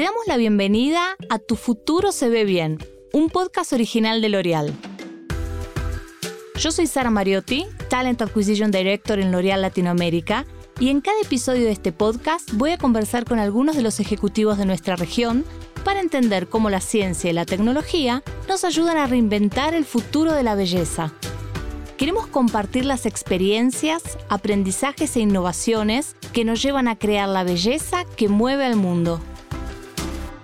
Te damos la bienvenida a Tu futuro se ve bien, un podcast original de L'Oreal. Yo soy Sara Mariotti, Talent Acquisition Director en L'Oreal Latinoamérica, y en cada episodio de este podcast voy a conversar con algunos de los ejecutivos de nuestra región para entender cómo la ciencia y la tecnología nos ayudan a reinventar el futuro de la belleza. Queremos compartir las experiencias, aprendizajes e innovaciones que nos llevan a crear la belleza que mueve al mundo.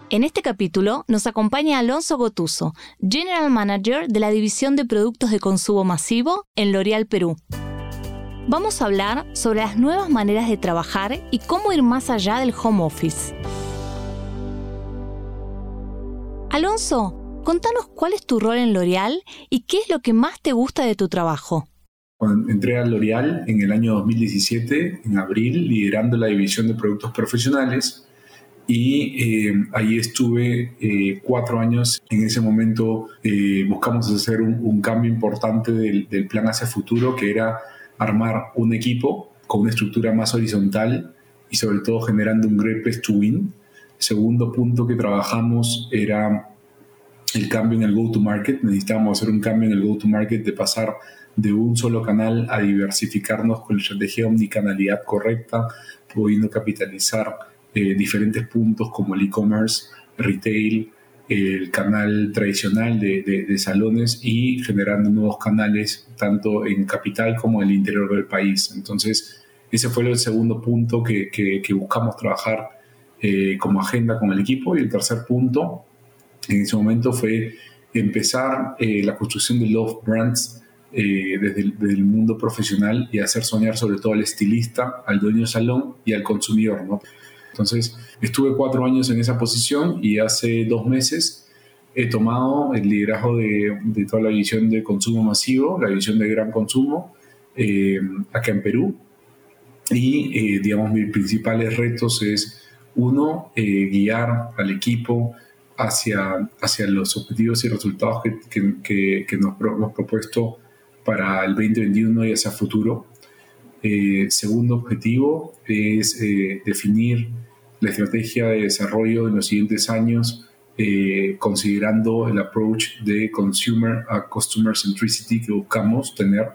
En este capítulo nos acompaña Alonso Gotuso, General Manager de la División de Productos de Consumo Masivo en L'Oréal Perú. Vamos a hablar sobre las nuevas maneras de trabajar y cómo ir más allá del home office. Alonso, Contanos cuál es tu rol en L'Oreal y qué es lo que más te gusta de tu trabajo. Entré a L'Oreal en el año 2017, en abril, liderando la división de productos profesionales, y eh, ahí estuve eh, cuatro años. En ese momento eh, buscamos hacer un, cambio importante del, del, plan hacia futuro, que era armar un equipo con una estructura más horizontal y sobre todo generando un great place to win. Segundo punto que trabajamos era el cambio en el go-to-market. Necesitábamos hacer un cambio en el go-to-market de pasar de un solo canal a diversificarnos con la estrategia omnicanalidad correcta, pudiendo capitalizar eh, diferentes puntos como el e-commerce, retail, el canal tradicional de, salones y generando nuevos canales tanto en capital como en el interior del país. Entonces, ese fue el segundo punto que, buscamos trabajar eh, como agenda con el equipo. Y el tercer punto en ese momento fue empezar eh, la construcción de Love Brands eh, desde, el, mundo profesional y hacer soñar sobre todo al estilista, al dueño del salón y al consumidor. ¿no? Entonces, estuve cuatro años en esa posición y hace dos meses he tomado el liderazgo de, toda la división de consumo masivo, la división de gran consumo, eh, acá en Perú. Y, digamos, mis principales retos es, uno, guiar al equipo, hacia, hacia los objetivos y resultados que, que, nos hemos propuesto para el 2021 y hacia futuro. Eh, segundo objetivo es eh, definir la estrategia de desarrollo en los siguientes años, eh, considerando el approach de consumer a customer centricity que buscamos tener,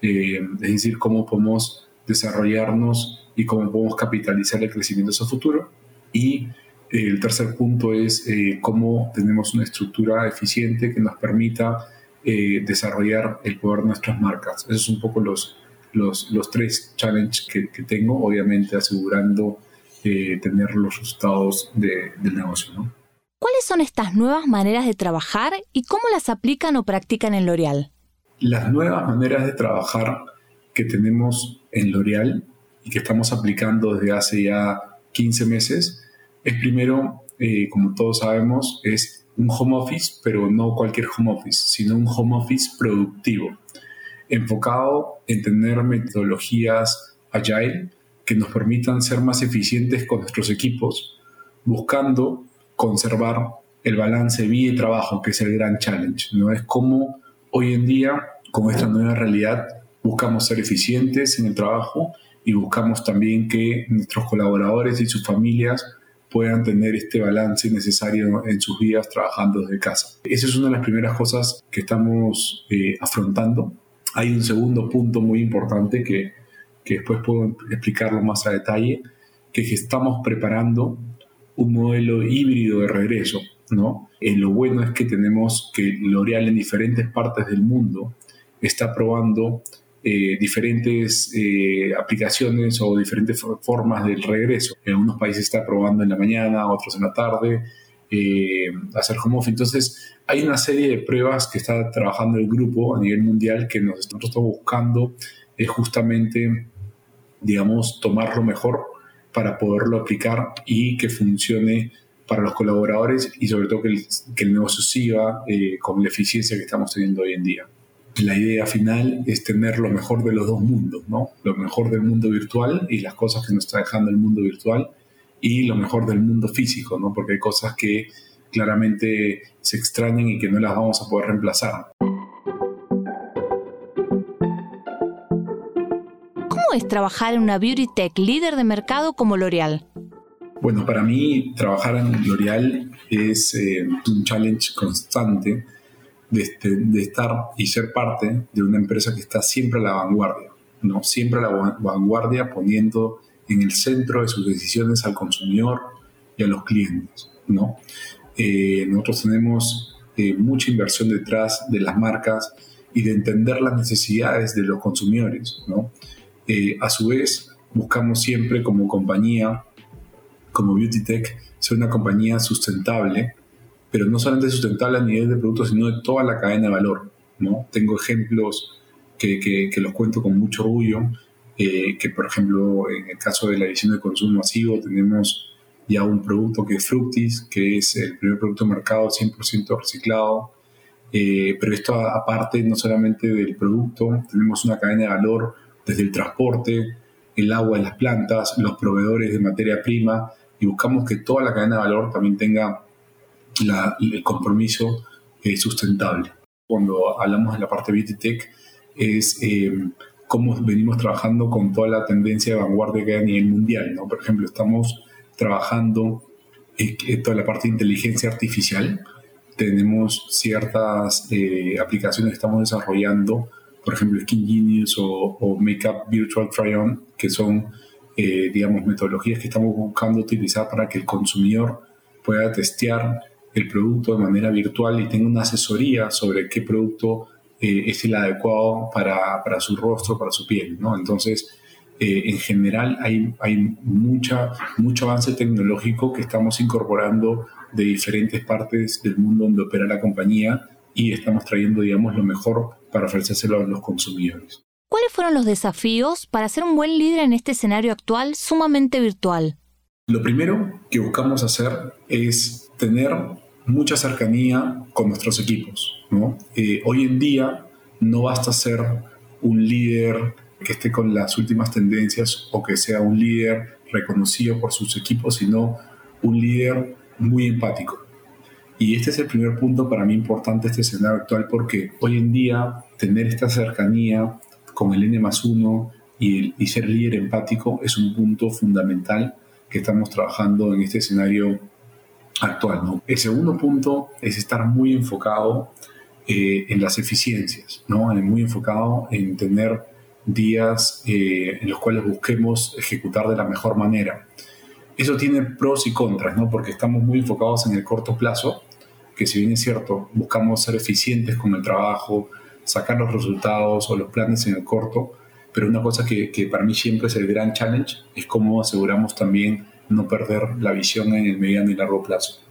es decir, cómo podemos desarrollarnos y cómo podemos capitalizar el crecimiento hacia futuro. Y el tercer punto es eh, cómo tenemos una estructura eficiente que nos permita eh, desarrollar el poder de nuestras marcas. Esos son un poco los, los, los tres challenges que, que, tengo, obviamente asegurando eh, tener los resultados de, del negocio. ¿no? ¿Cuáles son estas nuevas maneras de trabajar y cómo las aplican o practican en L'Oreal? Las nuevas maneras de trabajar que tenemos en L'Oreal y que estamos aplicando desde hace ya 15 meses es primero, eh, como todos sabemos, es un home office, pero no cualquier home office, sino un home office productivo, enfocado en tener metodologías agile que nos permitan ser más eficientes con nuestros equipos, buscando conservar el balance vida y trabajo, que es el gran challenge. ¿no? Es como hoy en día, con esta nueva realidad, buscamos ser eficientes en el trabajo y buscamos también que nuestros colaboradores y sus familias puedan tener este balance necesario en sus vidas trabajando desde casa. Esa es una de las primeras cosas que estamos eh, afrontando. Hay un segundo punto muy importante que, que después puedo explicarlo más a detalle, que es que estamos preparando un modelo híbrido de regreso. ¿no? Eh, lo bueno es que tenemos que L'Oreal en diferentes partes del mundo está probando eh, diferentes eh, aplicaciones o diferentes formas del regreso. En algunos países está probando en la mañana, otros en la tarde, eh, hacer home office. Entonces, hay una serie de pruebas que está trabajando el grupo a nivel mundial que nosotros estamos buscando es justamente, digamos, tomar lo mejor para poderlo aplicar y que funcione para los colaboradores y sobre todo que el, que el negocio siga con la eficiencia que estamos teniendo hoy en día la idea final es tener lo mejor de los dos mundos, ¿no? Lo mejor del mundo virtual y las cosas que nos está dejando el mundo virtual y lo mejor del mundo físico, ¿no? Porque hay cosas que claramente se extrañan y que no las vamos a poder reemplazar. ¿Cómo es trabajar en una beauty tech líder de mercado como L'Oreal? Bueno, para mí trabajar en L'Oreal es eh, un challenge constante este, de, estar y ser parte de una empresa que está siempre a la vanguardia, ¿no? Siempre a la vanguardia poniendo en el centro de sus decisiones al consumidor y a los clientes, ¿no? Eh, nosotros tenemos eh, mucha inversión detrás de las marcas y de entender las necesidades de los consumidores, ¿no? a su vez, buscamos siempre como compañía como Beauty Tech ser una compañía sustentable, pero no solamente sustentable a nivel de productos, sino de toda la cadena de valor. ¿no? Tengo ejemplos que, que, los cuento con mucho orgullo, eh, que por ejemplo en el caso de la edición de consumo masivo tenemos ya un producto que es Fructis, que es el primer producto de mercado 100% reciclado, eh, pero esto aparte no solamente del producto, tenemos una cadena de valor desde el transporte, el agua de las plantas, los proveedores de materia prima, y buscamos que toda la cadena de valor también tenga el compromiso eh, sustentable. Cuando hablamos de la parte Tech, es eh, cómo venimos trabajando con toda la tendencia de vanguardia que hay a nivel mundial. ¿no? Por ejemplo, estamos trabajando en toda la parte de inteligencia artificial. Tenemos ciertas eh, aplicaciones que estamos desarrollando, por ejemplo, Skin Genius o, o Makeup Virtual Try-On, que son eh, digamos, metodologías que estamos buscando utilizar para que el consumidor pueda testear el producto de manera virtual y tenga una asesoría sobre qué producto eh, es el adecuado para, para, su rostro, para su piel, ¿no? Entonces, eh, en general hay, hay mucha, mucho avance tecnológico que estamos incorporando de diferentes partes del mundo donde opera la compañía y estamos trayendo, digamos, lo mejor para ofrecérselo a los consumidores. ¿Cuáles fueron los desafíos para ser un buen líder en este escenario actual sumamente virtual? Lo primero que buscamos hacer es tener mucha cercanía con nuestros equipos. Eh, hoy en día no basta ser un líder que esté con las últimas tendencias o que sea un líder reconocido por sus equipos, sino un líder muy empático. Y este es el primer punto para mí importante, este escenario actual, porque hoy en día tener esta cercanía con el N más uno y, ser líder empático es un punto fundamental que estamos trabajando en este escenario actual. ¿no? El segundo punto es estar muy enfocado eh, en las eficiencias, ¿no? muy enfocado en tener días eh, en los cuales busquemos ejecutar de la mejor manera. Eso tiene pros y contras, ¿no? porque estamos muy enfocados en el corto plazo, que si bien es cierto, buscamos ser eficientes con el trabajo, sacar los resultados o los planes en el corto, pero una cosa que, que, para mí siempre es el gran challenge es cómo aseguramos también no perder la visión en el mediano y largo plazo.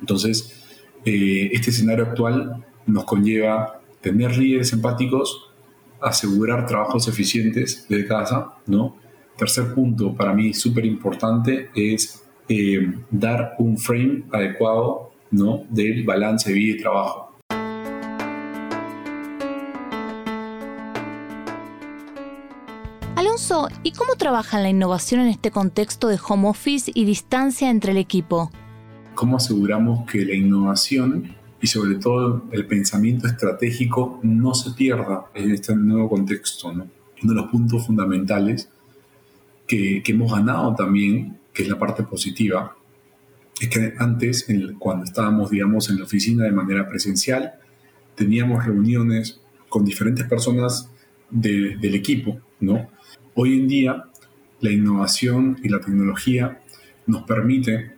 Entonces, eh, este escenario actual nos conlleva tener líderes empáticos, asegurar trabajos eficientes de casa, ¿no? Tercer punto, para mí súper importante, es eh, dar un frame adecuado, ¿no? Del balance de vida y trabajo. Alonso, ¿y cómo trabaja la innovación en este contexto de home office y distancia entre el equipo? ¿Cómo aseguramos que la innovación y sobre todo el pensamiento estratégico no se pierda en este nuevo contexto? Uno de los puntos fundamentales que, hemos ganado también, que es la parte positiva, es que antes, cuando estábamos, digamos, en la oficina de manera presencial, teníamos reuniones con diferentes personas del equipo, ¿no? Hoy en día, la innovación y la tecnología nos permite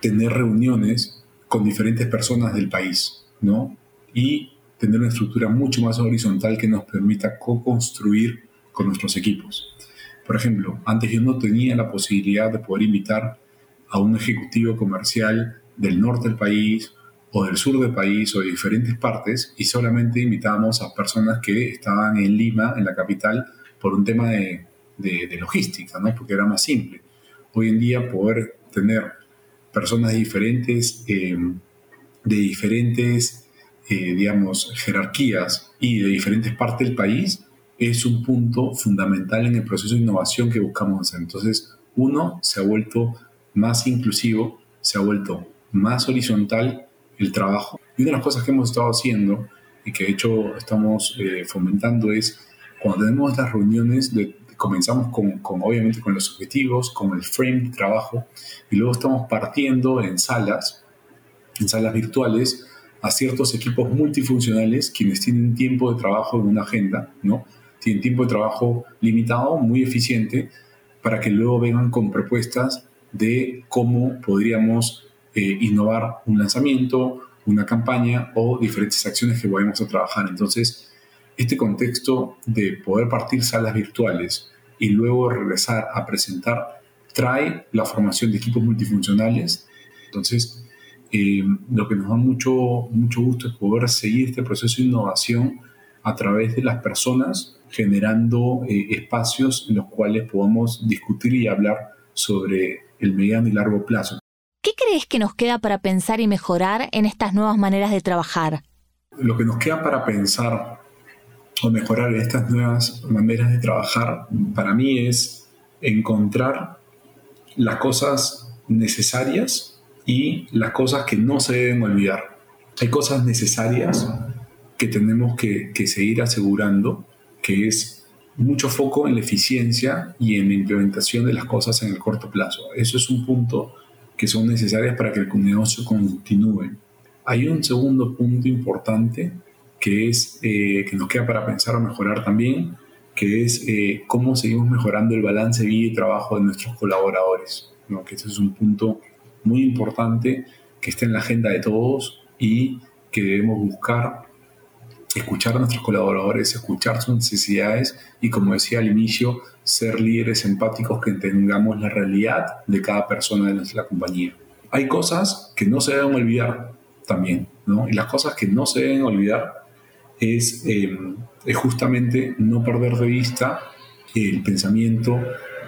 tener reuniones con diferentes personas del país, ¿no? Y tener una estructura mucho más horizontal que nos permita co-construir con nuestros equipos. Por ejemplo, antes yo no tenía la posibilidad de poder invitar a un ejecutivo comercial del norte del país o del sur del país o de diferentes partes y solamente invitábamos a personas que estaban en Lima, en la capital, por un tema de, logística, ¿no? porque era más simple. Hoy en día poder tener personas diferentes, eh, de diferentes, eh, digamos, jerarquías y de diferentes partes del país es un punto fundamental en el proceso de innovación que buscamos hacer. Entonces, uno se ha vuelto más inclusivo, se ha vuelto más horizontal el trabajo. Y una de las cosas que hemos estado haciendo y que de hecho estamos eh, fomentando es cuando tenemos las reuniones de, comenzamos con, con, obviamente con los objetivos, con el frame de trabajo y luego estamos partiendo en salas, en salas virtuales a ciertos equipos multifuncionales quienes tienen tiempo de trabajo en una agenda, ¿no? Tienen tiempo de trabajo limitado, muy eficiente, para que luego vengan con propuestas de cómo podríamos eh, innovar un lanzamiento, una campaña o diferentes acciones que vayamos a trabajar. Entonces, este contexto de poder partir salas virtuales y luego regresar a presentar trae la formación de equipos multifuncionales. Entonces, eh, lo que nos da mucho, mucho gusto es poder seguir este proceso de innovación a través de las personas, generando eh, espacios en los cuales podamos discutir y hablar sobre el mediano y largo plazo. ¿Qué crees que nos queda para pensar y mejorar en estas nuevas maneras de trabajar? Lo que nos queda para pensar o mejorar estas nuevas maneras de trabajar, para mí es encontrar las cosas necesarias y las cosas que no se deben olvidar. Hay cosas necesarias que tenemos que, seguir asegurando, que es mucho foco en la eficiencia y en la implementación de las cosas en el corto plazo. Eso es un punto que son necesarias para que el negocio continúe. Hay un segundo punto importante que es eh, que nos queda para pensar o mejorar también, que es eh, cómo seguimos mejorando el balance vida y trabajo de nuestros colaboradores. ¿no? Que ese es un punto muy importante que esté en la agenda de todos y que debemos buscar escuchar a nuestros colaboradores, escuchar sus necesidades y, como decía al inicio, ser líderes empáticos que tengamos la realidad de cada persona de nuestra compañía. Hay cosas que no se deben olvidar también, ¿no? Y las cosas que no se deben olvidar es, eh, es justamente no perder de vista el pensamiento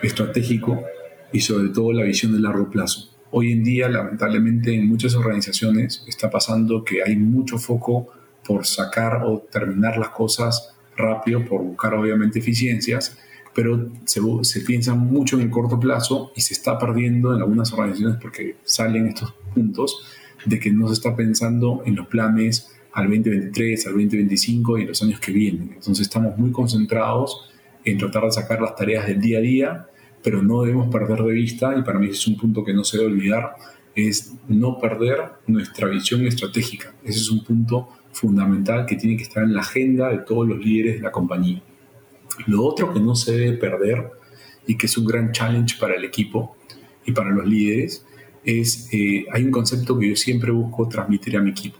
estratégico y sobre todo la visión de largo plazo. Hoy en día, lamentablemente, en muchas organizaciones está pasando que hay mucho foco por sacar o terminar las cosas rápido, por buscar obviamente eficiencias, pero se, se piensa mucho en el corto plazo y se está perdiendo en algunas organizaciones porque salen estos puntos de que no se está pensando en los planes al 2023, al 2025 y en los años que vienen. Entonces estamos muy concentrados en tratar de sacar las tareas del día a día pero no debemos perder de vista, y para mí es un punto que no se debe olvidar, es no perder nuestra visión estratégica. Ese es un punto fundamental que tiene que estar en la agenda de todos los líderes de la compañía. Lo otro que no se debe perder y que es un gran challenge para el equipo y para los líderes es, eh, hay un concepto que yo siempre busco transmitir a mi equipo,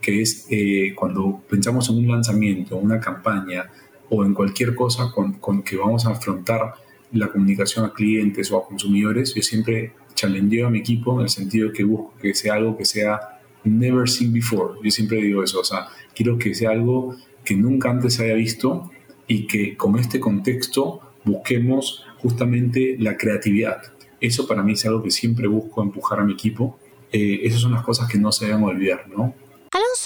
que es eh, cuando pensamos en un lanzamiento, una campaña o en cualquier cosa con, con que vamos a afrontar la comunicación a clientes o a consumidores, yo siempre challengeo a mi equipo en el sentido que busco que sea algo que sea never seen before. Yo siempre digo eso, o sea, quiero que sea algo que nunca antes se haya visto y que con este contexto busquemos justamente la creatividad. Eso para mí es algo que siempre busco empujar a mi equipo. Eh, esas son las cosas que no se deben olvidar, ¿no?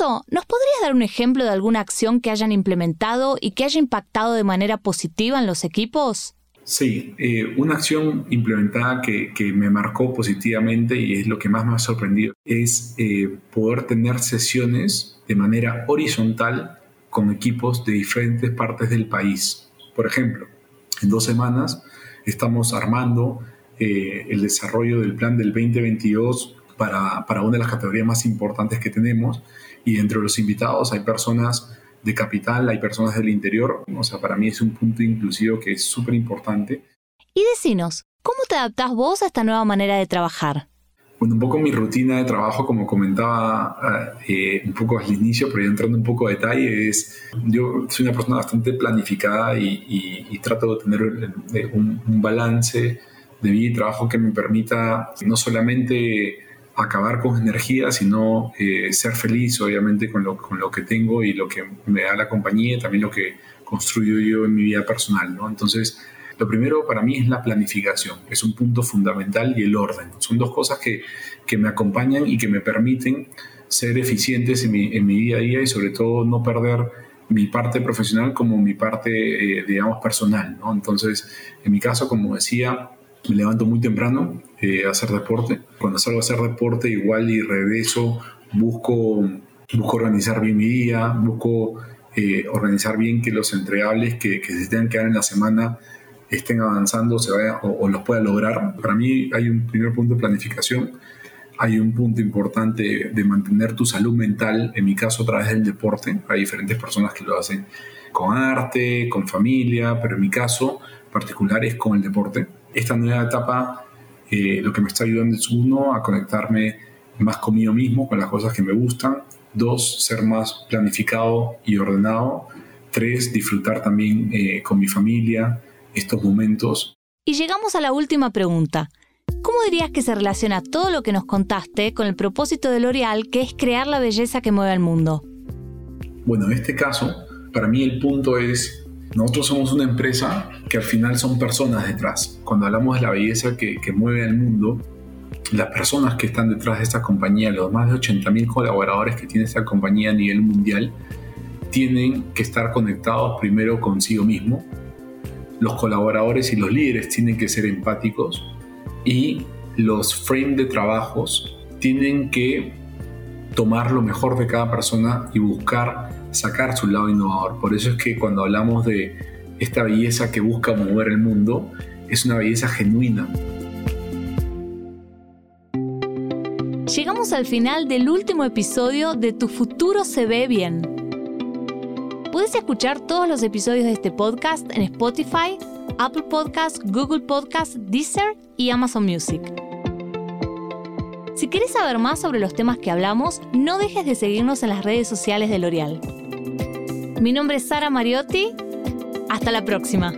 ¿Nos podrías dar un ejemplo de alguna acción que hayan implementado y que haya impactado de manera positiva en los equipos? Sí, eh, una acción implementada que, me marcó positivamente y es lo que más me ha sorprendido es eh, poder tener sesiones de manera horizontal con equipos de diferentes partes del país. Por ejemplo, en dos semanas estamos armando eh, el desarrollo del plan del 2022 para, para una de las categorías más importantes que tenemos y entre los invitados hay personas de capital, hay personas del interior. O sea, para mí es un punto inclusivo que es súper importante. Y decinos, ¿cómo te adaptás vos a esta nueva manera de trabajar? Bueno, un poco mi rutina de trabajo, como comentaba eh, un poco al inicio, pero ya entrando un poco a detalle, es, yo soy una persona bastante planificada y, trato de tener eh, un, un balance de vida y trabajo que me permita no solamente acabar con energía, sino eh, ser feliz, obviamente, con lo, con lo que tengo y lo que me da la compañía, también lo que construyo yo en mi vida personal, ¿no? Entonces, lo primero para mí es la planificación, es un punto fundamental y el orden. Son dos cosas que, que me acompañan y que me permiten ser eficientes en mi, en mi, día a día y sobre todo no perder mi parte profesional como mi parte, eh, digamos, personal, ¿no? Entonces, en mi caso, como decía, me levanto muy temprano eh, a hacer deporte. Cuando salgo a hacer deporte, igual y regreso, busco, busco organizar bien mi día, busco eh, organizar bien que los entregables que, que se tengan que dar en la semana estén avanzando se vaya, o, los pueda lograr. Para mí hay un primer punto de planificación, hay un punto importante de mantener tu salud mental, en mi caso a través del deporte. Hay diferentes personas que lo hacen con arte, con familia, pero en mi caso particular es con el deporte. Esta nueva etapa eh, lo que me está ayudando es uno, a conectarme más conmigo mismo, con las cosas que me gustan. Dos, ser más planificado y ordenado. Tres, disfrutar también eh, con mi familia estos momentos. Y llegamos a la última pregunta. ¿Cómo dirías que se relaciona todo lo que nos contaste con el propósito de L'Oreal, que es crear la belleza que mueve al mundo? Bueno, en este caso, para mí el punto es, nosotros somos una empresa que al final son personas detrás. Cuando hablamos de la belleza que, mueve al mundo, las personas que están detrás de esta compañía, los más de 80.000 colaboradores que tiene esta compañía a nivel mundial, tienen que estar conectados primero consigo mismo. Los colaboradores y los líderes tienen que ser empáticos y los frames de trabajos tienen que tomar lo mejor de cada persona y buscar sacar su lado innovador. Por eso es que cuando hablamos de esta belleza que busca mover el mundo, es una belleza genuina. Llegamos al final del último episodio de Tu futuro se ve bien. Puedes escuchar todos los episodios de este podcast en Spotify, Apple Podcasts, Google Podcasts, Deezer y Amazon Music. Si quieres saber más sobre los temas que hablamos, no dejes de seguirnos en las redes sociales de L'Oreal. Mi nombre es Sara Mariotti. Hasta la próxima.